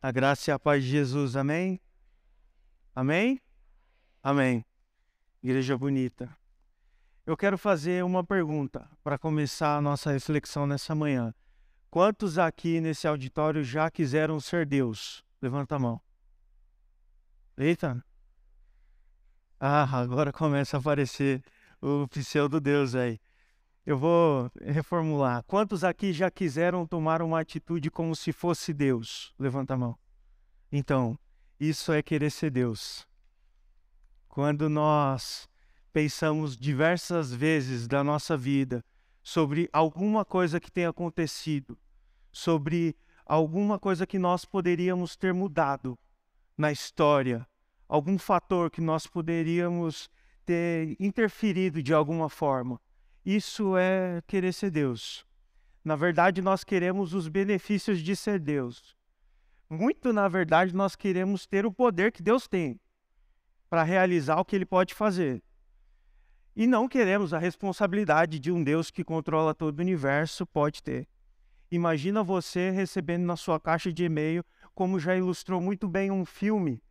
A graça e a paz de Jesus, amém? Amém? Amém. Igreja bonita. Eu quero fazer uma pergunta para começar a nossa reflexão nessa manhã. Quantos aqui nesse auditório já quiseram ser Deus? Levanta a mão. Eita. Ah, agora começa a aparecer o pseudo Deus aí. Eu vou reformular. Quantos aqui já quiseram tomar uma atitude como se fosse Deus? Levanta a mão. Então, isso é querer ser Deus. Quando nós pensamos diversas vezes da nossa vida sobre alguma coisa que tenha acontecido, sobre alguma coisa que nós poderíamos ter mudado na história, algum fator que nós poderíamos ter interferido de alguma forma isso é querer ser Deus. Na verdade, nós queremos os benefícios de ser Deus. Muito, na verdade, nós queremos ter o poder que Deus tem para realizar o que ele pode fazer. E não queremos a responsabilidade de um Deus que controla todo o universo pode ter. Imagina você recebendo na sua caixa de e-mail, como já ilustrou muito bem um filme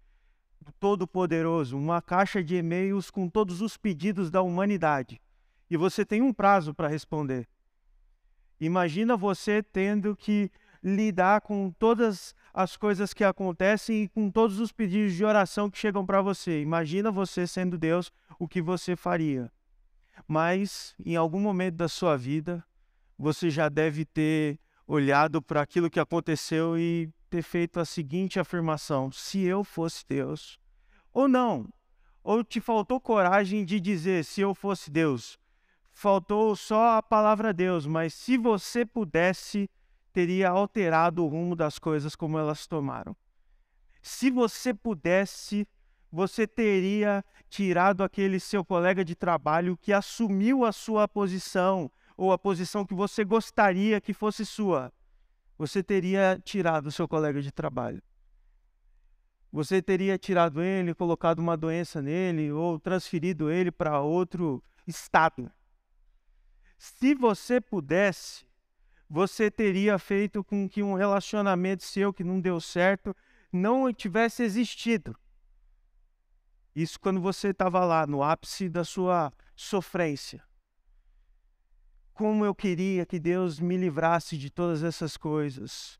do Todo-Poderoso, uma caixa de e-mails com todos os pedidos da humanidade e você tem um prazo para responder. Imagina você tendo que lidar com todas as coisas que acontecem e com todos os pedidos de oração que chegam para você. Imagina você sendo Deus, o que você faria. Mas em algum momento da sua vida, você já deve ter olhado para aquilo que aconteceu e ter feito a seguinte afirmação: se eu fosse Deus, ou não, ou te faltou coragem de dizer se eu fosse Deus, faltou só a palavra Deus, mas se você pudesse, teria alterado o rumo das coisas como elas tomaram. Se você pudesse, você teria tirado aquele seu colega de trabalho que assumiu a sua posição ou a posição que você gostaria que fosse sua. Você teria tirado o seu colega de trabalho. Você teria tirado ele, colocado uma doença nele ou transferido ele para outro estado. Se você pudesse, você teria feito com que um relacionamento seu que não deu certo não tivesse existido. Isso quando você estava lá no ápice da sua sofrência. Como eu queria que Deus me livrasse de todas essas coisas.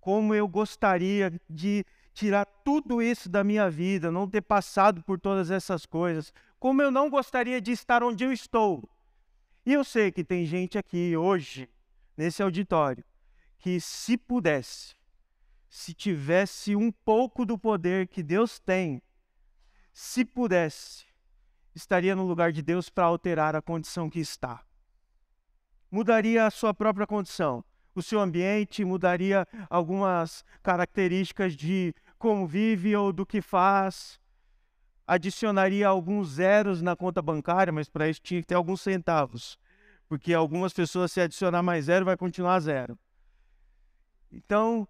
Como eu gostaria de tirar tudo isso da minha vida, não ter passado por todas essas coisas. Como eu não gostaria de estar onde eu estou. E eu sei que tem gente aqui hoje, nesse auditório, que se pudesse, se tivesse um pouco do poder que Deus tem, se pudesse, estaria no lugar de Deus para alterar a condição que está. Mudaria a sua própria condição, o seu ambiente, mudaria algumas características de como vive ou do que faz, adicionaria alguns zeros na conta bancária, mas para isso tinha que ter alguns centavos. Porque algumas pessoas, se adicionar mais zero, vai continuar zero. Então,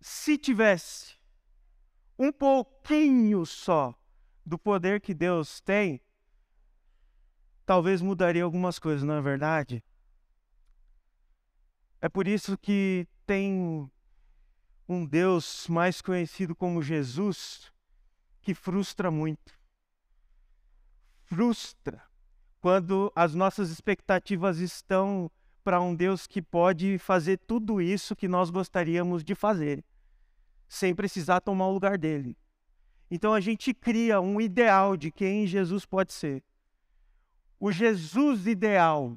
se tivesse um pouquinho só do poder que Deus tem, talvez mudaria algumas coisas, não é verdade? É por isso que tem um Deus mais conhecido como Jesus que frustra muito frustra quando as nossas expectativas estão para um Deus que pode fazer tudo isso que nós gostaríamos de fazer, sem precisar tomar o lugar dele. Então a gente cria um ideal de quem Jesus pode ser. O Jesus ideal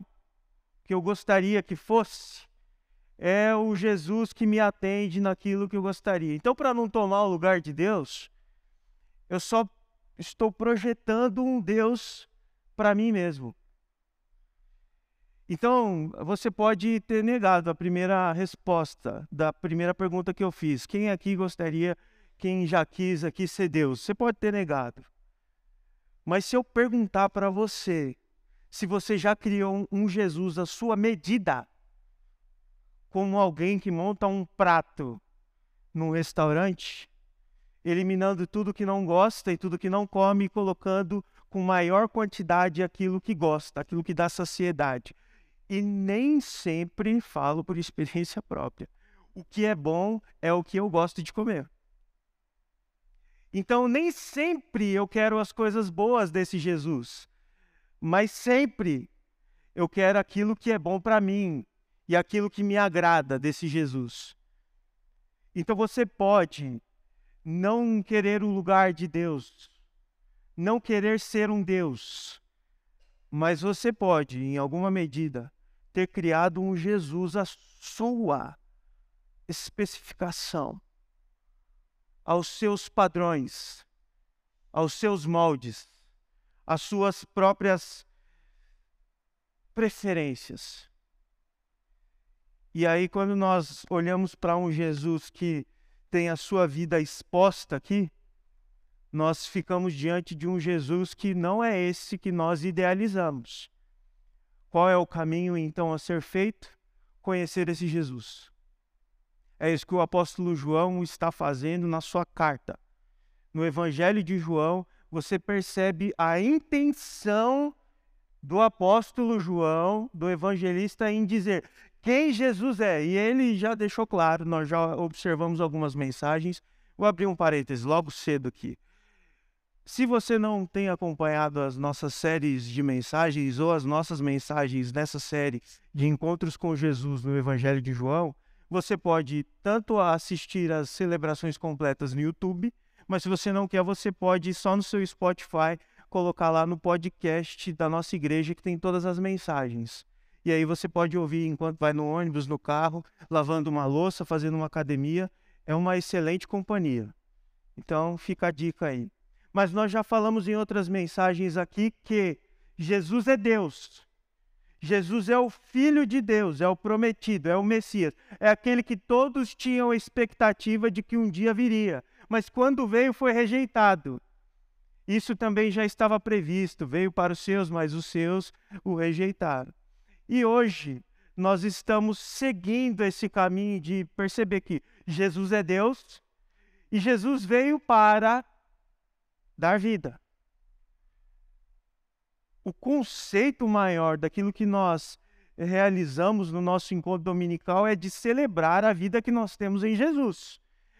que eu gostaria que fosse é o Jesus que me atende naquilo que eu gostaria. Então, para não tomar o lugar de Deus, eu só estou projetando um Deus para mim mesmo. Então, você pode ter negado a primeira resposta da primeira pergunta que eu fiz. Quem aqui gostaria, quem já quis aqui ser Deus? Você pode ter negado. Mas se eu perguntar para você se você já criou um Jesus à sua medida, como alguém que monta um prato num restaurante, eliminando tudo que não gosta e tudo que não come e colocando com maior quantidade aquilo que gosta, aquilo que dá saciedade. E nem sempre falo por experiência própria. O que é bom é o que eu gosto de comer. Então, nem sempre eu quero as coisas boas desse Jesus, mas sempre eu quero aquilo que é bom para mim e aquilo que me agrada desse Jesus. Então, você pode não querer o lugar de Deus, não querer ser um Deus, mas você pode, em alguma medida, ter criado um Jesus à sua especificação aos seus padrões, aos seus moldes, às suas próprias preferências. E aí, quando nós olhamos para um Jesus que tem a sua vida exposta aqui, nós ficamos diante de um Jesus que não é esse que nós idealizamos. Qual é o caminho então a ser feito? Conhecer esse Jesus. É isso que o apóstolo João está fazendo na sua carta. No Evangelho de João, você percebe a intenção do apóstolo João, do evangelista, em dizer quem Jesus é. E ele já deixou claro, nós já observamos algumas mensagens. Vou abrir um parênteses logo cedo aqui. Se você não tem acompanhado as nossas séries de mensagens ou as nossas mensagens nessa série de encontros com Jesus no Evangelho de João, você pode tanto assistir as celebrações completas no YouTube, mas se você não quer, você pode só no seu Spotify colocar lá no podcast da nossa igreja que tem todas as mensagens. E aí você pode ouvir enquanto vai no ônibus, no carro, lavando uma louça, fazendo uma academia. É uma excelente companhia. Então fica a dica aí. Mas nós já falamos em outras mensagens aqui que Jesus é Deus. Jesus é o Filho de Deus, é o prometido, é o Messias, é aquele que todos tinham expectativa de que um dia viria, mas quando veio foi rejeitado. Isso também já estava previsto, veio para os seus, mas os seus o rejeitaram. E hoje nós estamos seguindo esse caminho de perceber que Jesus é Deus e Jesus veio para dar vida o conceito maior daquilo que nós realizamos no nosso encontro dominical é de celebrar a vida que nós temos em Jesus.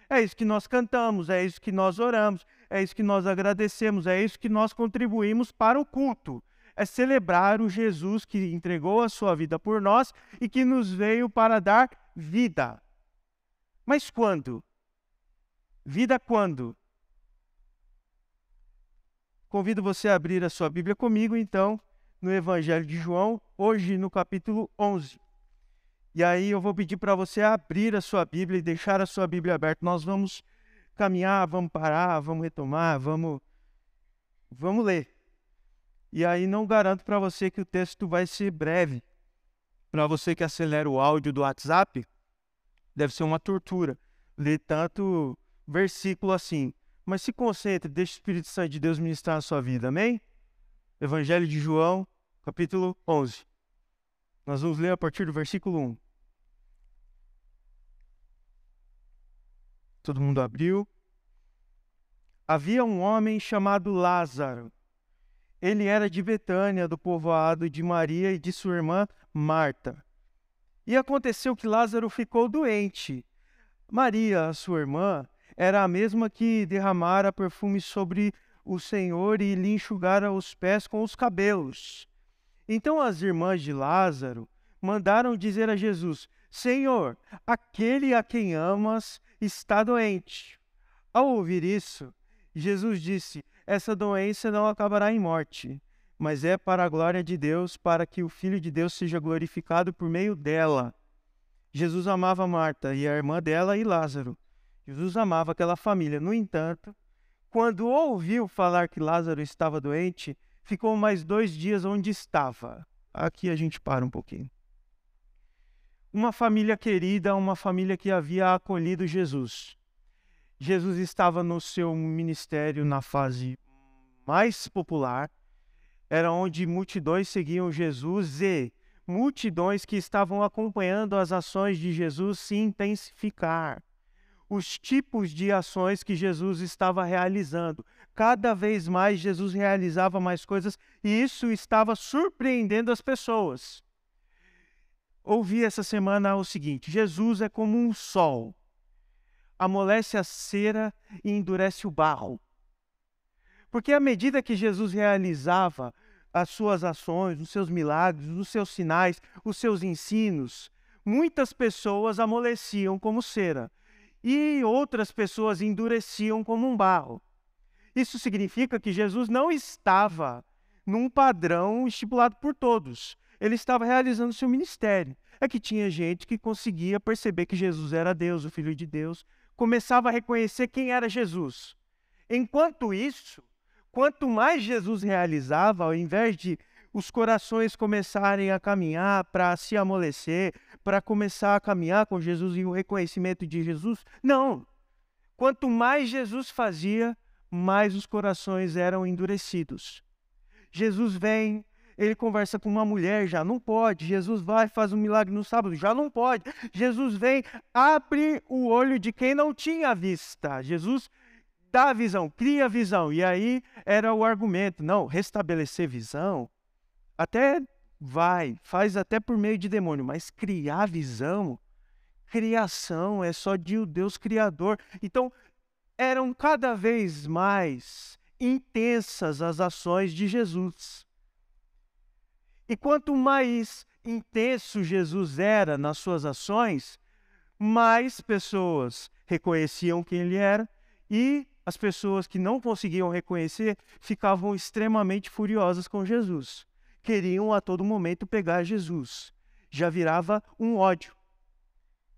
É isso que nós cantamos, é isso que nós oramos, é isso que nós agradecemos, é isso que nós contribuímos para o culto. É celebrar o Jesus que entregou a sua vida por nós e que nos veio para dar vida. Mas quando? Vida quando? Convido você a abrir a sua Bíblia comigo, então, no Evangelho de João, hoje no capítulo 11. E aí eu vou pedir para você abrir a sua Bíblia e deixar a sua Bíblia aberta. Nós vamos caminhar, vamos parar, vamos retomar, vamos vamos ler. E aí não garanto para você que o texto vai ser breve. Para você que acelera o áudio do WhatsApp, deve ser uma tortura ler tanto versículo assim. Mas se concentre, deixe o Espírito Santo de Deus ministrar na sua vida, amém? Evangelho de João, capítulo 11. Nós vamos ler a partir do versículo 1. Todo mundo abriu. Havia um homem chamado Lázaro. Ele era de Betânia, do povoado de Maria e de sua irmã Marta. E aconteceu que Lázaro ficou doente. Maria, sua irmã, era a mesma que derramara perfume sobre o Senhor e lhe enxugara os pés com os cabelos. Então as irmãs de Lázaro mandaram dizer a Jesus: Senhor, aquele a quem amas está doente. Ao ouvir isso, Jesus disse: Essa doença não acabará em morte, mas é para a glória de Deus, para que o Filho de Deus seja glorificado por meio dela. Jesus amava Marta e a irmã dela e Lázaro. Jesus amava aquela família. No entanto, quando ouviu falar que Lázaro estava doente, ficou mais dois dias onde estava. Aqui a gente para um pouquinho. Uma família querida, uma família que havia acolhido Jesus. Jesus estava no seu ministério na fase mais popular, era onde multidões seguiam Jesus e multidões que estavam acompanhando as ações de Jesus se intensificar os tipos de ações que Jesus estava realizando. Cada vez mais Jesus realizava mais coisas e isso estava surpreendendo as pessoas. Ouvi essa semana o seguinte: Jesus é como um sol. Amolece a cera e endurece o barro. Porque à medida que Jesus realizava as suas ações, os seus milagres, os seus sinais, os seus ensinos, muitas pessoas amoleciam como cera e outras pessoas endureciam como um barro. Isso significa que Jesus não estava num padrão estipulado por todos. Ele estava realizando seu ministério. É que tinha gente que conseguia perceber que Jesus era Deus, o Filho de Deus, começava a reconhecer quem era Jesus. Enquanto isso, quanto mais Jesus realizava, ao invés de os corações começarem a caminhar para se amolecer, para começar a caminhar com Jesus e o reconhecimento de Jesus, não. Quanto mais Jesus fazia, mais os corações eram endurecidos. Jesus vem, ele conversa com uma mulher, já não pode. Jesus vai, faz um milagre no sábado, já não pode. Jesus vem, abre o olho de quem não tinha vista. Jesus dá a visão, cria a visão. E aí era o argumento: não, restabelecer visão, até vai, faz até por meio de demônio, mas criar visão, criação é só de o Deus Criador. Então, eram cada vez mais intensas as ações de Jesus. E quanto mais intenso Jesus era nas suas ações, mais pessoas reconheciam quem ele era e as pessoas que não conseguiam reconhecer ficavam extremamente furiosas com Jesus. Queriam a todo momento pegar Jesus. Já virava um ódio.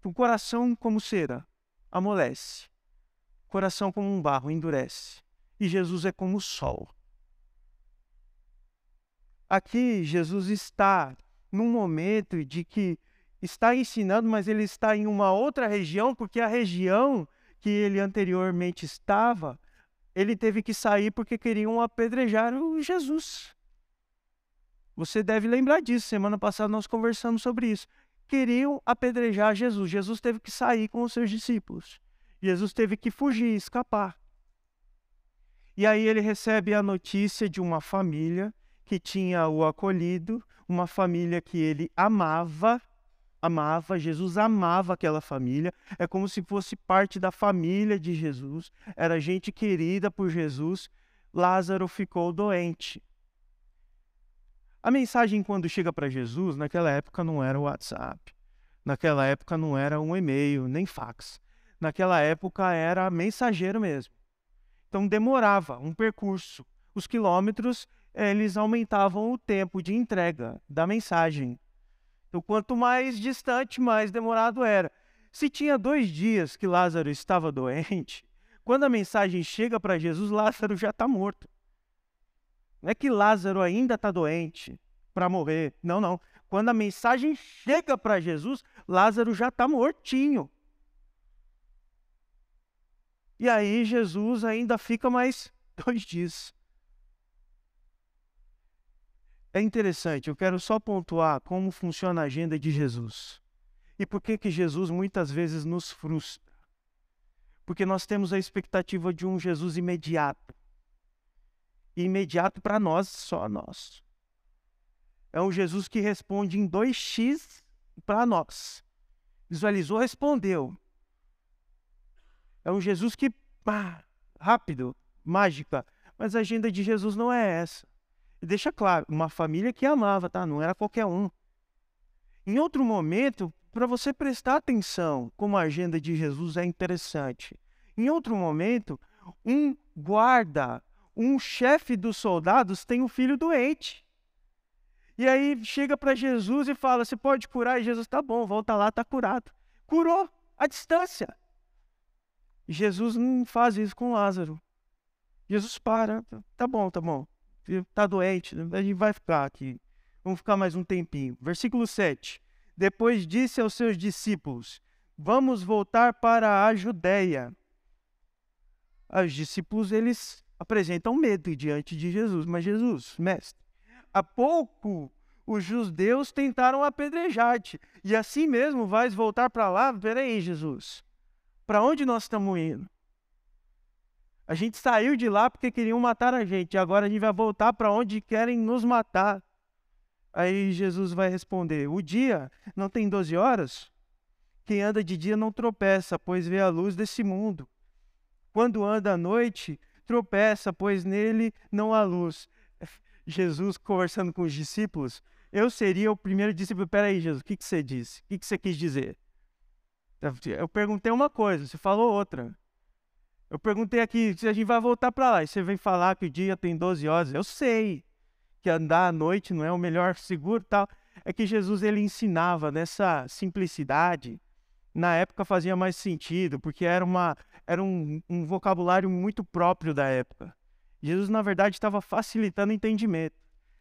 O coração como cera amolece. Coração como um barro endurece. E Jesus é como o sol. Aqui Jesus está num momento de que está ensinando, mas ele está em uma outra região, porque a região que ele anteriormente estava, ele teve que sair porque queriam apedrejar o Jesus. Você deve lembrar disso. Semana passada nós conversamos sobre isso. Queriam apedrejar Jesus. Jesus teve que sair com os seus discípulos. Jesus teve que fugir, escapar. E aí ele recebe a notícia de uma família que tinha o acolhido, uma família que ele amava, amava, Jesus amava aquela família, é como se fosse parte da família de Jesus, era gente querida por Jesus. Lázaro ficou doente. A mensagem, quando chega para Jesus, naquela época não era o WhatsApp, naquela época não era um e-mail, nem fax naquela época era mensageiro mesmo. Então demorava um percurso. Os quilômetros eles aumentavam o tempo de entrega da mensagem. Então, quanto mais distante, mais demorado era. Se tinha dois dias que Lázaro estava doente, quando a mensagem chega para Jesus, Lázaro já está morto. Não é que Lázaro ainda está doente para morrer. Não, não. Quando a mensagem chega para Jesus, Lázaro já está mortinho. E aí Jesus ainda fica mais dois dias. É interessante, eu quero só pontuar como funciona a agenda de Jesus. E por que que Jesus muitas vezes nos frustra? Porque nós temos a expectativa de um Jesus imediato. Imediato para nós, só nós. É um Jesus que responde em 2x para nós. Visualizou, respondeu. É um Jesus que, pá, rápido, mágica. Mas a agenda de Jesus não é essa. Deixa claro, uma família que amava, tá? Não era qualquer um. Em outro momento, para você prestar atenção como a agenda de Jesus é interessante. Em outro momento, um guarda, um chefe dos soldados tem um filho doente. E aí chega para Jesus e fala: Você pode curar? E Jesus, tá bom, volta lá, tá curado. Curou à distância. Jesus não faz isso com Lázaro. Jesus para, tá bom, tá bom. Tá doente, a gente vai ficar aqui. Vamos ficar mais um tempinho. Versículo 7. Depois disse aos seus discípulos: Vamos voltar para a Judéia. Os discípulos eles apresentam medo diante de Jesus, mas Jesus, mestre, há pouco os judeus tentaram apedrejar-te, e assim mesmo vais voltar para lá? Peraí, Jesus. Para onde nós estamos indo? A gente saiu de lá porque queriam matar a gente, agora a gente vai voltar para onde querem nos matar. Aí Jesus vai responder: O dia não tem 12 horas? Quem anda de dia não tropeça, pois vê a luz desse mundo. Quando anda à noite, tropeça, pois nele não há luz. Jesus conversando com os discípulos, eu seria o primeiro discípulo. Peraí, Jesus, o que, que você disse? O que, que você quis dizer? Eu perguntei uma coisa, você falou outra. Eu perguntei aqui se a gente vai voltar para lá. E você vem falar que o dia tem 12 horas. Eu sei que andar à noite não é o melhor seguro tal. É que Jesus ele ensinava nessa simplicidade. Na época fazia mais sentido, porque era, uma, era um, um vocabulário muito próprio da época. Jesus, na verdade, estava facilitando o entendimento.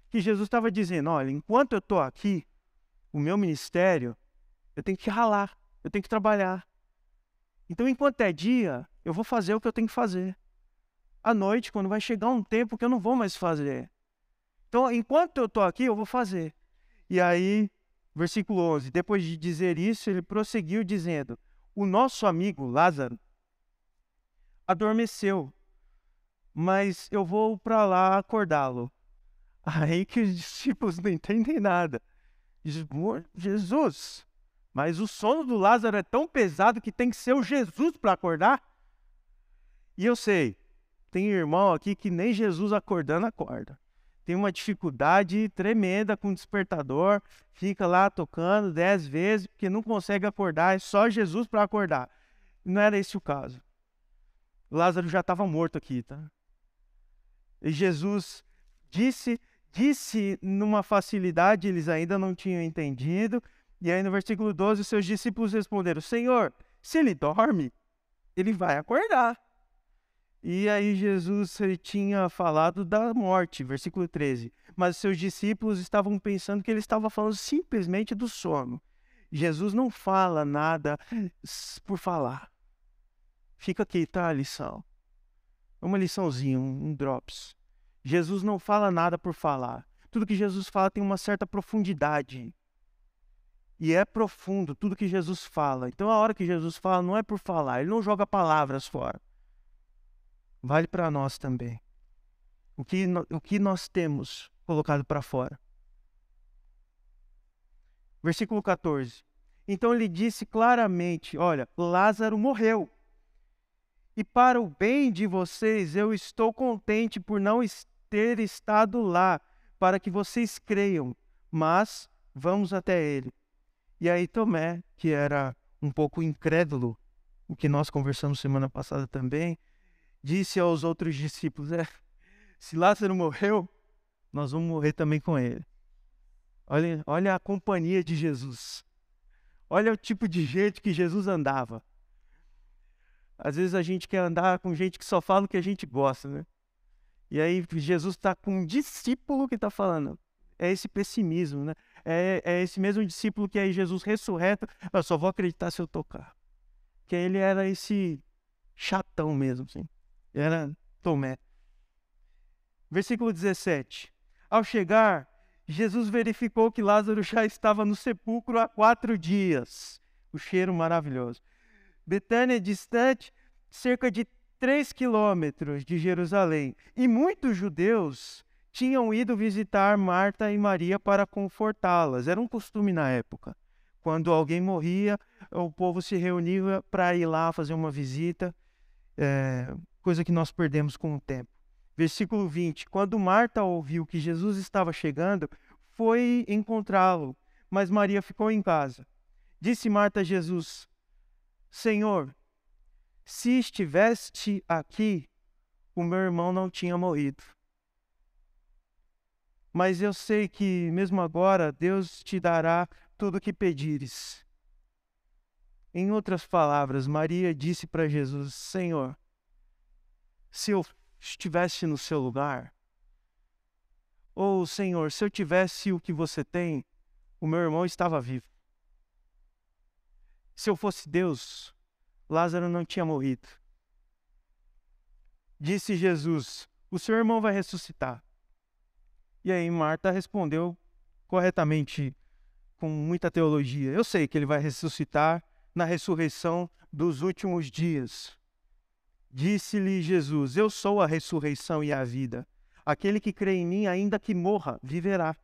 Que Jesus estava dizendo: olha, enquanto eu estou aqui, o meu ministério, eu tenho que ralar, eu tenho que trabalhar. Então, enquanto é dia, eu vou fazer o que eu tenho que fazer. À noite, quando vai chegar um tempo que eu não vou mais fazer. Então, enquanto eu estou aqui, eu vou fazer. E aí, versículo 11: depois de dizer isso, ele prosseguiu dizendo: O nosso amigo Lázaro adormeceu, mas eu vou para lá acordá-lo. Aí que os discípulos não entendem nada. Jesus, mas o sono do Lázaro é tão pesado que tem que ser o Jesus para acordar? E eu sei, tem irmão aqui que nem Jesus acordando acorda. Tem uma dificuldade tremenda com o despertador, fica lá tocando dez vezes, porque não consegue acordar, é só Jesus para acordar. Não era esse o caso. Lázaro já estava morto aqui, tá? E Jesus disse, disse numa facilidade, eles ainda não tinham entendido. E aí no versículo 12, seus discípulos responderam: Senhor, se ele dorme, ele vai acordar. E aí Jesus tinha falado da morte, versículo 13. Mas seus discípulos estavam pensando que ele estava falando simplesmente do sono. Jesus não fala nada por falar. Fica aqui, tá a lição. Uma liçãozinha, um drops. Jesus não fala nada por falar. Tudo que Jesus fala tem uma certa profundidade. E é profundo tudo que Jesus fala. Então a hora que Jesus fala não é por falar, ele não joga palavras fora vale para nós também. O que, o que nós temos colocado para fora. Versículo 14. Então ele disse claramente: Olha, Lázaro morreu. E para o bem de vocês, eu estou contente por não ter estado lá, para que vocês creiam. Mas vamos até ele. E aí Tomé, que era um pouco incrédulo, o que nós conversamos semana passada também, disse aos outros discípulos: é, se Lázaro morreu, nós vamos morrer também com ele. Olha, olha a companhia de Jesus. Olha o tipo de gente que Jesus andava. Às vezes a gente quer andar com gente que só fala o que a gente gosta, né? E aí Jesus está com um discípulo que está falando. É esse pessimismo, né? É, é, esse mesmo discípulo que aí Jesus ressurreto, eu só vou acreditar se eu tocar. Que ele era esse chatão mesmo, assim. Era Tomé. Versículo 17. Ao chegar, Jesus verificou que Lázaro já estava no sepulcro há quatro dias. O cheiro maravilhoso. Betânia é distante cerca de três quilômetros de Jerusalém. E muitos judeus tinham ido visitar Marta e Maria para confortá-las. Era um costume na época. Quando alguém morria, o povo se reunia para ir lá fazer uma visita. É, coisa que nós perdemos com o tempo. Versículo 20: Quando Marta ouviu que Jesus estava chegando, foi encontrá-lo, mas Maria ficou em casa. Disse Marta a Jesus: Senhor, se estiveste aqui, o meu irmão não tinha morrido. Mas eu sei que, mesmo agora, Deus te dará tudo o que pedires. Em outras palavras, Maria disse para Jesus: Senhor, se eu estivesse no seu lugar? Ou, Senhor, se eu tivesse o que você tem, o meu irmão estava vivo. Se eu fosse Deus, Lázaro não tinha morrido. Disse Jesus: O seu irmão vai ressuscitar. E aí Marta respondeu corretamente, com muita teologia: Eu sei que ele vai ressuscitar na ressurreição dos últimos dias. Disse-lhe Jesus: Eu sou a ressurreição e a vida. Aquele que crê em mim, ainda que morra, viverá.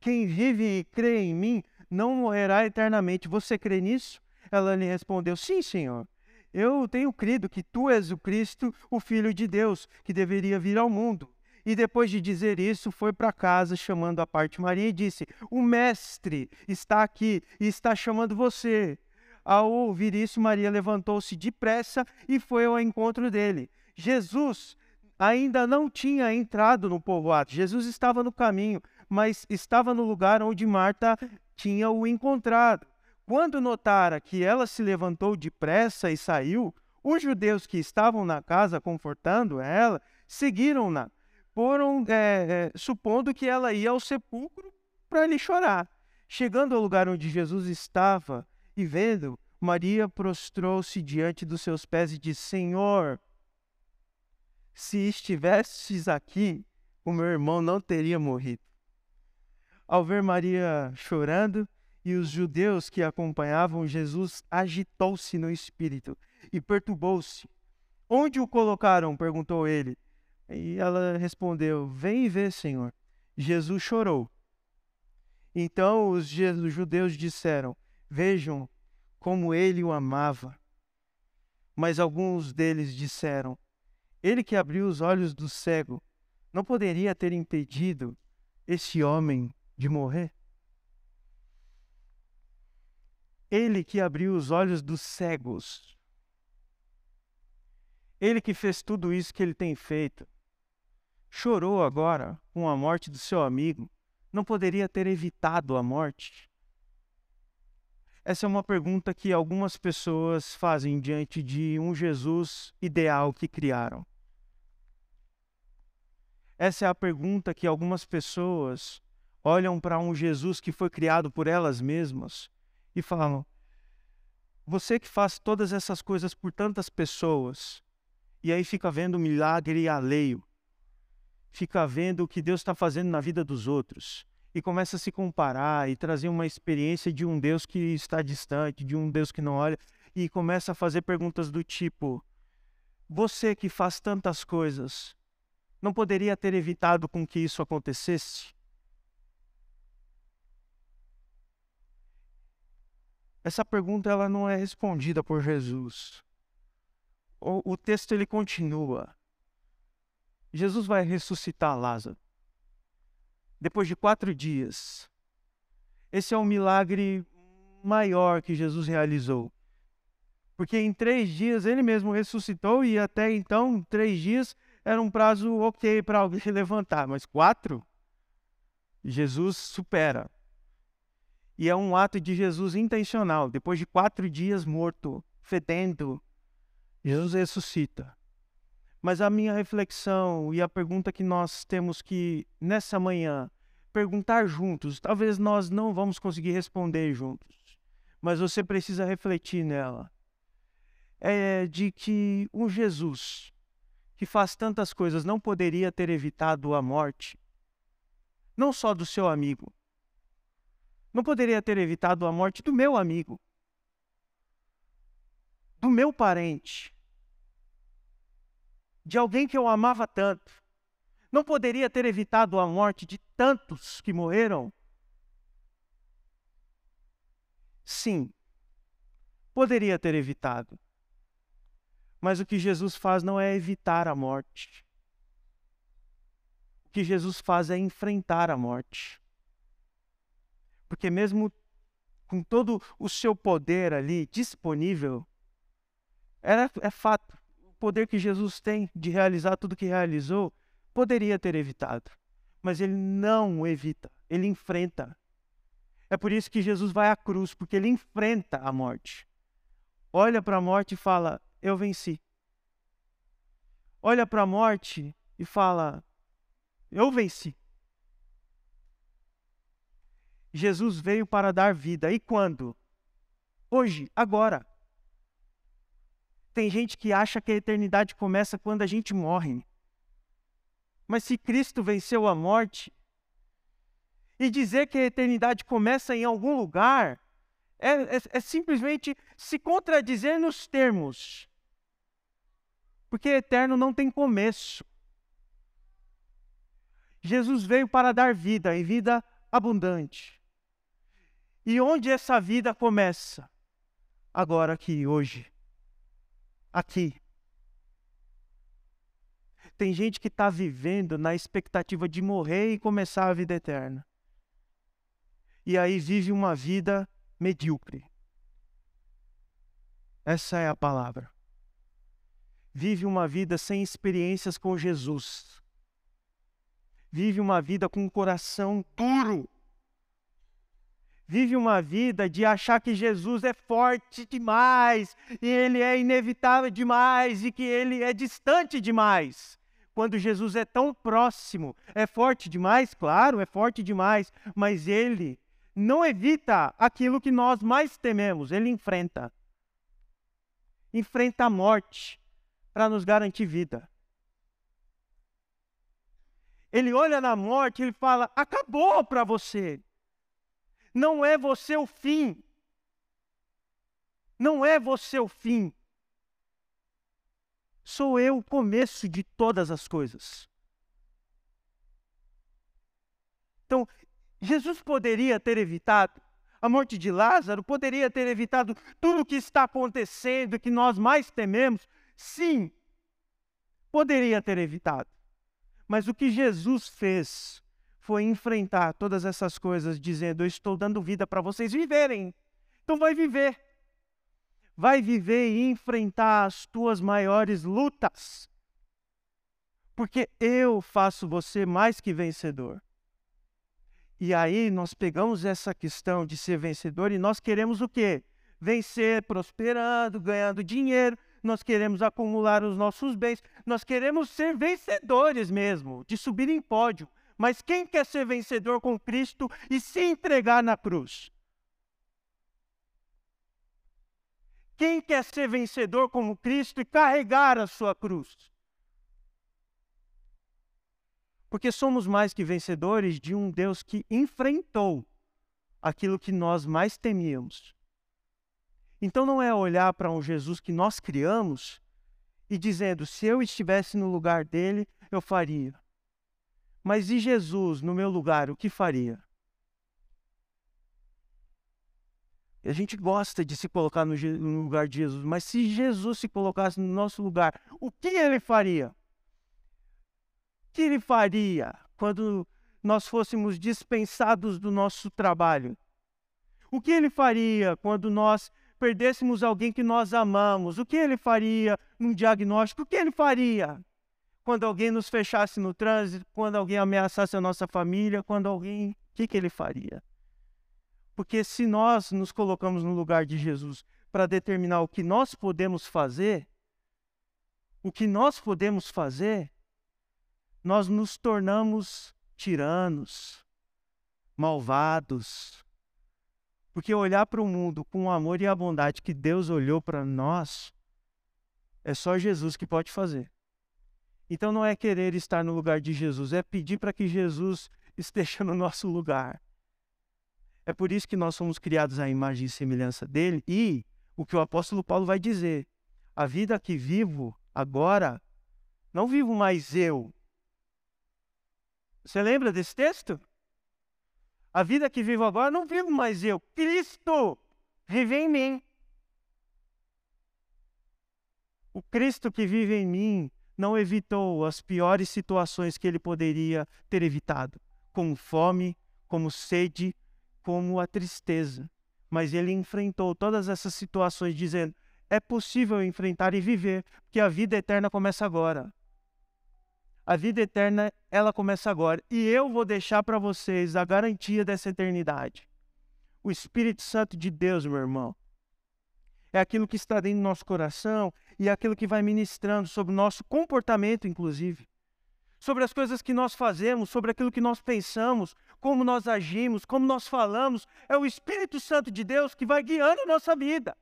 Quem vive e crê em mim não morrerá eternamente. Você crê nisso? Ela lhe respondeu: Sim, Senhor. Eu tenho crido que tu és o Cristo, o Filho de Deus, que deveria vir ao mundo. E depois de dizer isso, foi para casa, chamando a parte Maria, e disse: O Mestre está aqui e está chamando você. Ao ouvir isso, Maria levantou-se depressa e foi ao encontro dele. Jesus ainda não tinha entrado no povoado. Jesus estava no caminho, mas estava no lugar onde Marta tinha o encontrado. Quando notara que ela se levantou depressa e saiu, os judeus que estavam na casa confortando ela seguiram-na, foram é, supondo que ela ia ao sepulcro para lhe chorar. Chegando ao lugar onde Jesus estava e vendo, Maria prostrou-se diante dos seus pés e disse: Senhor, se estivesses aqui, o meu irmão não teria morrido. Ao ver Maria chorando e os judeus que acompanhavam Jesus, agitou-se no espírito e perturbou-se. Onde o colocaram? perguntou ele. E ela respondeu: Vem e vê, Senhor. Jesus chorou. Então os judeus disseram: Vejam como ele o amava. Mas alguns deles disseram: Ele que abriu os olhos do cego não poderia ter impedido esse homem de morrer? Ele que abriu os olhos dos cegos. Ele que fez tudo isso que ele tem feito. Chorou agora com a morte do seu amigo. Não poderia ter evitado a morte? Essa é uma pergunta que algumas pessoas fazem diante de um Jesus ideal que criaram. Essa é a pergunta que algumas pessoas olham para um Jesus que foi criado por elas mesmas e falam: Você que faz todas essas coisas por tantas pessoas, e aí fica vendo milagre alheio, fica vendo o que Deus está fazendo na vida dos outros, e começa a se comparar e trazer uma experiência de um Deus que está distante, de um Deus que não olha, e começa a fazer perguntas do tipo: Você que faz tantas coisas, não poderia ter evitado com que isso acontecesse? Essa pergunta ela não é respondida por Jesus. O, o texto ele continua. Jesus vai ressuscitar Lázaro. Depois de quatro dias. Esse é um milagre maior que Jesus realizou. Porque em três dias ele mesmo ressuscitou e até então, três dias era um prazo ok para alguém se levantar, mas quatro, Jesus supera. E é um ato de Jesus intencional. Depois de quatro dias morto, fedendo, Jesus ressuscita. Mas a minha reflexão e a pergunta que nós temos que, nessa manhã, perguntar juntos, talvez nós não vamos conseguir responder juntos, mas você precisa refletir nela, é de que um Jesus que faz tantas coisas não poderia ter evitado a morte, não só do seu amigo, não poderia ter evitado a morte do meu amigo, do meu parente, de alguém que eu amava tanto. Não poderia ter evitado a morte de tantos que morreram? Sim, poderia ter evitado. Mas o que Jesus faz não é evitar a morte. O que Jesus faz é enfrentar a morte. Porque mesmo com todo o seu poder ali disponível, era, é fato, poder que Jesus tem de realizar tudo que realizou, poderia ter evitado. Mas ele não evita, ele enfrenta. É por isso que Jesus vai à cruz, porque ele enfrenta a morte. Olha para a morte e fala: Eu venci. Olha para a morte e fala: Eu venci. Jesus veio para dar vida. E quando? Hoje, agora. Tem gente que acha que a eternidade começa quando a gente morre. Mas se Cristo venceu a morte, e dizer que a eternidade começa em algum lugar, é, é, é simplesmente se contradizer nos termos. Porque eterno não tem começo. Jesus veio para dar vida, e vida abundante. E onde essa vida começa? agora, aqui, hoje. Aqui. Tem gente que está vivendo na expectativa de morrer e começar a vida eterna. E aí vive uma vida medíocre. Essa é a palavra. Vive uma vida sem experiências com Jesus. Vive uma vida com um coração duro vive uma vida de achar que Jesus é forte demais, e ele é inevitável demais, e que ele é distante demais. Quando Jesus é tão próximo, é forte demais? Claro, é forte demais, mas ele não evita aquilo que nós mais tememos, ele enfrenta. Enfrenta a morte para nos garantir vida. Ele olha na morte ele fala: acabou para você. Não é você o fim. Não é você o fim. Sou eu o começo de todas as coisas. Então, Jesus poderia ter evitado a morte de Lázaro, poderia ter evitado tudo o que está acontecendo, que nós mais tememos. Sim, poderia ter evitado. Mas o que Jesus fez foi enfrentar todas essas coisas, dizendo: Eu estou dando vida para vocês viverem. Então, vai viver. Vai viver e enfrentar as tuas maiores lutas. Porque eu faço você mais que vencedor. E aí nós pegamos essa questão de ser vencedor e nós queremos o quê? Vencer, prosperando, ganhando dinheiro, nós queremos acumular os nossos bens, nós queremos ser vencedores mesmo, de subir em pódio, mas quem quer ser vencedor com Cristo e se entregar na cruz? Quem quer ser vencedor como Cristo e carregar a sua cruz? Porque somos mais que vencedores de um Deus que enfrentou aquilo que nós mais temíamos. Então não é olhar para um Jesus que nós criamos e dizendo: se eu estivesse no lugar dele, eu faria. Mas e Jesus no meu lugar, o que faria? A gente gosta de se colocar no, no, lugar de Jesus, mas se Jesus se colocasse no nosso lugar, o que ele faria? O que ele faria quando nós fôssemos dispensados do nosso trabalho? O que ele faria quando nós perdêssemos alguém que nós amamos? O que ele faria num diagnóstico? O que ele faria? Quando alguém nos fechasse no trânsito, quando alguém ameaçasse a nossa família, quando alguém. O que, que ele faria? Porque se nós nos colocamos no lugar de Jesus para determinar o que nós podemos fazer, o que nós podemos fazer, nós nos tornamos tiranos, malvados. Porque olhar para o mundo com o amor e a bondade que Deus olhou para nós, é só Jesus que pode fazer. Então não é querer estar no lugar de Jesus, é pedir para que Jesus esteja no nosso lugar. É por isso que nós somos criados à imagem e semelhança dele e o que o apóstolo Paulo vai dizer: a vida que vivo agora, não vivo mais eu. Você lembra desse texto? A vida que vivo agora não vivo mais eu, Cristo vive em mim. O Cristo que vive em mim não evitou as piores situações que ele poderia ter evitado, como fome, como sede, como a tristeza. Mas ele enfrentou todas essas situações dizendo: é possível enfrentar e viver, porque a vida eterna começa agora. A vida eterna, ela começa agora. E eu vou deixar para vocês a garantia dessa eternidade. O Espírito Santo de Deus, meu irmão, é aquilo que está dentro do nosso coração e é aquilo que vai ministrando sobre o nosso comportamento, inclusive. Sobre as coisas que nós fazemos, sobre aquilo que nós pensamos, como nós agimos, como nós falamos. É o Espírito Santo de Deus que vai guiando a nossa vida.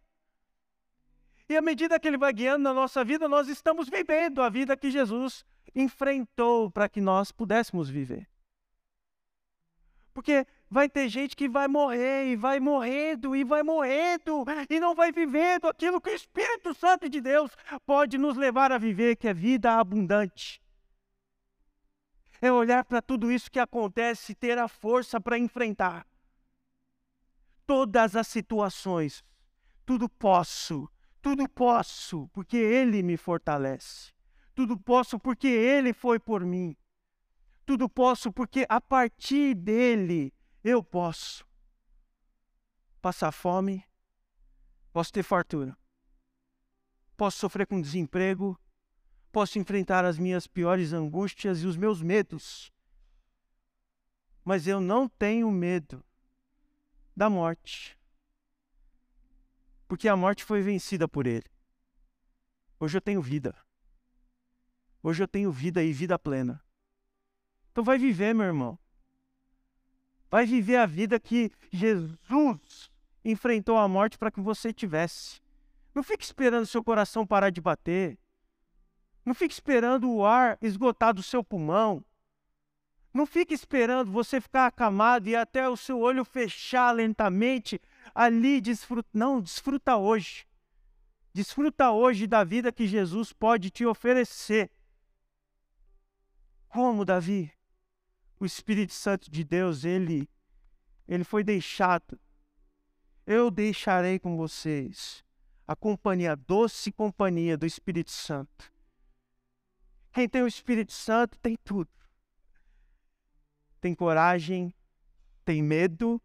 E à medida que ele vai guiando na nossa vida, nós estamos vivendo a vida que Jesus enfrentou para que nós pudéssemos viver. Porque vai ter gente que vai morrer e vai morrendo e vai morrendo e não vai vivendo aquilo que o Espírito Santo de Deus pode nos levar a viver, que é vida abundante. É olhar para tudo isso que acontece e ter a força para enfrentar todas as situações, Tudo posso, tudo posso, porque Ele me fortalece. Tudo posso porque Ele foi por mim. Tudo posso porque a partir dele eu posso passar fome, posso ter fartura, posso sofrer com desemprego, posso enfrentar as minhas piores angústias e os meus medos. Mas eu não tenho medo da morte. Porque a morte foi vencida por ele. Hoje eu tenho vida. Hoje eu tenho vida e vida plena. Então vai viver, meu irmão. Vai viver a vida que Jesus enfrentou a morte para que você tivesse. Não fique esperando seu coração parar de bater. Não fique esperando o ar esgotar do seu pulmão. Não fique esperando você ficar acamado e até o seu olho fechar lentamente ali desfruta. Não, desfruta hoje. Desfruta hoje da vida que Jesus pode te oferecer. Como, Davi? O Espírito Santo de Deus, ele ele foi deixado. Eu deixarei com vocês a companhia, a doce companhia do Espírito Santo quem tem o Espírito Santo tem tudo. Tem coragem, tem medo,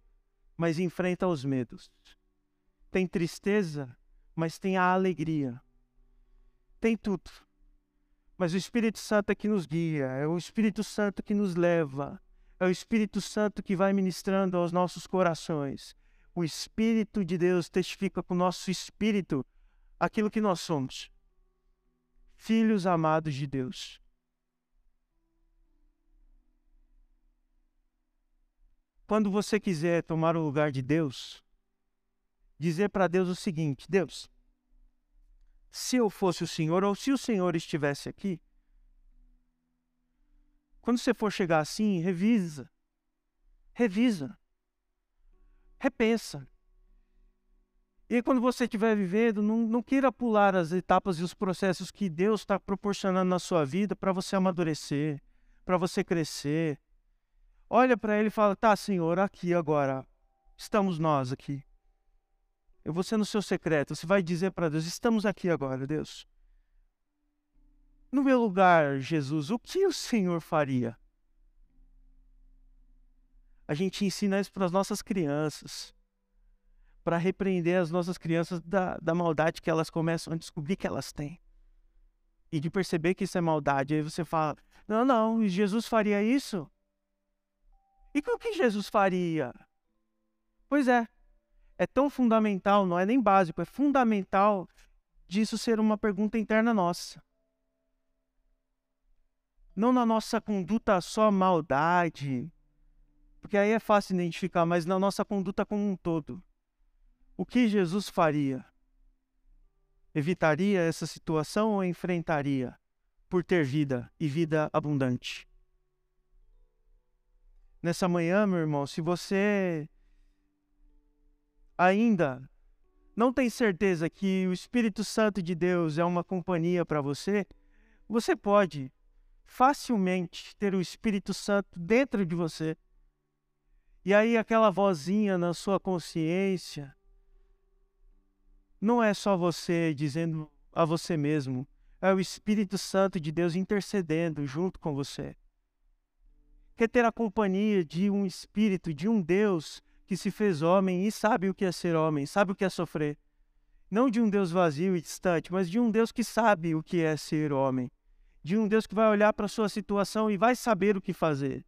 mas enfrenta os medos. Tem tristeza, mas tem a alegria. Tem tudo. Mas o Espírito Santo é que nos guia, é o Espírito Santo que nos leva, é o Espírito Santo que vai ministrando aos nossos corações. O Espírito de Deus testifica com o nosso espírito aquilo que nós somos filhos amados de Deus. Quando você quiser tomar o lugar de Deus, dizer para Deus o seguinte: Deus, se eu fosse o Senhor ou se o Senhor estivesse aqui, quando você for chegar assim, revisa, revisa, repensa. E quando você estiver vivendo, não, não queira pular as etapas e os processos que Deus está proporcionando na sua vida para você amadurecer, para você crescer. Olha para ele e fala: Tá, Senhor, aqui agora, estamos nós aqui. Eu vou ser no seu secreto. Você vai dizer para Deus: Estamos aqui agora, Deus. No meu lugar, Jesus, o que o Senhor faria? A gente ensina isso para as nossas crianças para repreender as nossas crianças da, da maldade que elas começam a descobrir que elas têm. E de perceber que isso é maldade. Aí você fala: não, não, Jesus faria isso? E o que Jesus faria? Pois é, é tão fundamental, não é nem básico, é fundamental disso ser uma pergunta interna nossa. Não na nossa conduta só maldade, porque aí é fácil identificar, mas na nossa conduta como um todo. O que Jesus faria? Evitaria essa situação ou enfrentaria por ter vida e vida abundante? Nessa manhã, meu irmão, se você ainda não tem certeza que o Espírito Santo de Deus é uma companhia para você, você pode facilmente ter o Espírito Santo dentro de você. E aí aquela vozinha na sua consciência não é só você dizendo a você mesmo, é o Espírito Santo de Deus intercedendo junto com você. Quer ter a companhia de um Espírito, de um Deus que se fez homem e sabe o que é ser homem, sabe o que é sofrer. Não de um Deus vazio e distante, mas de um Deus que sabe o que é ser homem. De um Deus que vai olhar para a sua situação e vai saber o que fazer.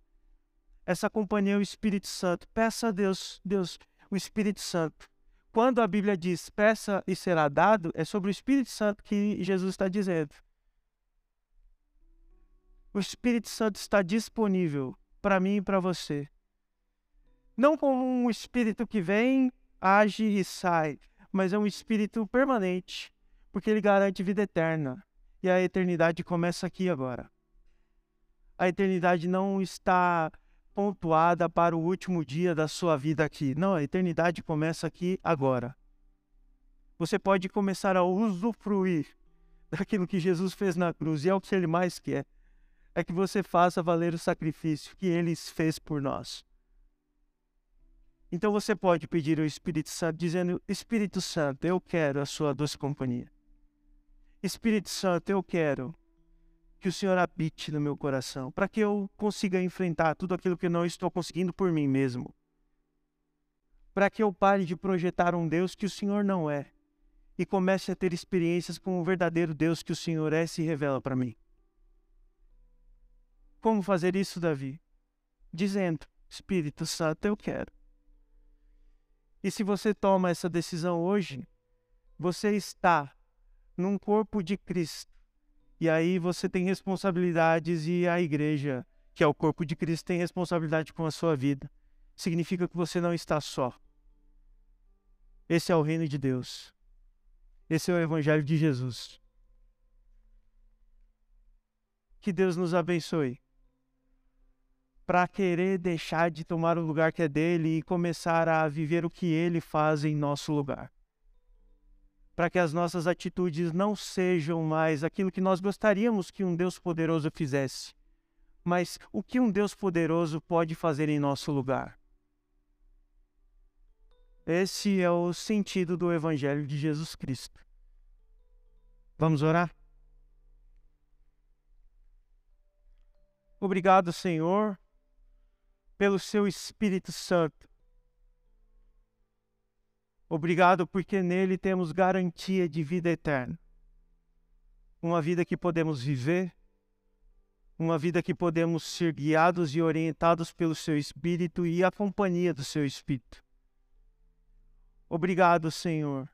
Essa companhia é o Espírito Santo. Peça a Deus, Deus, o Espírito Santo quando a Bíblia diz peça e será dado, é sobre o Espírito Santo que Jesus está dizendo. O Espírito Santo está disponível para mim e para você. Não como um espírito que vem, age e sai, mas é um espírito permanente, porque ele garante vida eterna. E a eternidade começa aqui agora. A eternidade não está pontuada para o último dia da sua vida aqui. Não, a eternidade começa aqui agora. Você pode começar a usufruir daquilo que Jesus fez na cruz, e é o que ele mais quer. É que você faça valer o sacrifício que ele fez por nós. Então você pode pedir ao Espírito Santo, dizendo: Espírito Santo, eu quero a sua doce companhia. Espírito Santo, eu quero que o Senhor habite no meu coração, para que eu consiga enfrentar tudo aquilo que não estou conseguindo por mim mesmo. Para que eu pare de projetar um Deus que o Senhor não é e comece a ter experiências com o verdadeiro Deus que o Senhor é e se revela para mim. Como fazer isso, Davi? Dizendo: Espírito Santo, eu quero. E se você toma essa decisão hoje, você está num corpo de Cristo e aí você tem responsabilidades e a igreja, que é o corpo de Cristo, tem responsabilidade com a sua vida. Significa que você não está só. Esse é o reino de Deus. Esse é o evangelho de Jesus. Que Deus nos abençoe. Para querer deixar de tomar o lugar que é dele e começar a viver o que ele faz em nosso lugar para que as nossas atitudes não sejam mais aquilo que nós gostaríamos que um Deus poderoso fizesse, mas o que um Deus poderoso pode fazer em nosso lugar. Esse é o sentido do Evangelho de Jesus Cristo. Vamos orar? Obrigado, Senhor, pelo seu Espírito Santo Obrigado porque nele temos garantia de vida eterna. Uma vida que podemos viver, uma vida que podemos ser guiados e orientados pelo seu Espírito e a companhia do seu Espírito. Obrigado, Senhor,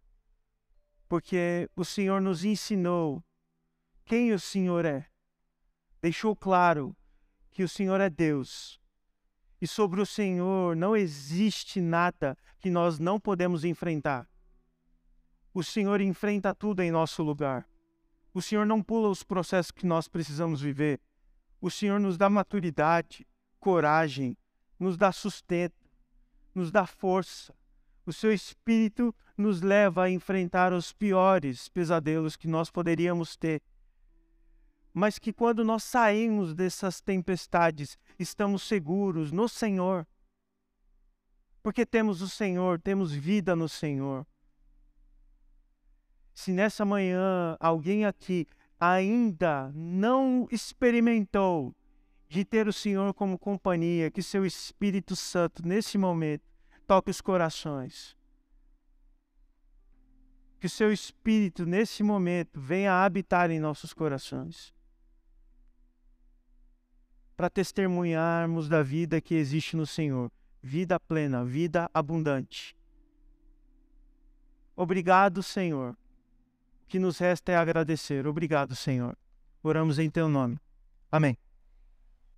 porque o Senhor nos ensinou quem o Senhor é. Deixou claro que o Senhor é Deus e sobre o Senhor não existe nada que nós não podemos enfrentar. O Senhor enfrenta tudo em nosso lugar. O Senhor não pula os processos que nós precisamos viver. O Senhor nos dá maturidade, coragem, nos dá sustento, nos dá força. O seu Espírito nos leva a enfrentar os piores pesadelos que nós poderíamos ter mas que quando nós saímos dessas tempestades, estamos seguros no Senhor. Porque temos o Senhor, temos vida no Senhor. Se nessa manhã alguém aqui ainda não experimentou de ter o Senhor como companhia, que seu Espírito Santo, nesse momento, toque os corações. Que o seu Espírito, nesse momento, venha habitar em nossos corações para testemunharmos da vida que existe no Senhor, vida plena, vida abundante. Obrigado, Senhor. O que nos resta é agradecer. Obrigado, Senhor. Oramos em teu nome. Amém.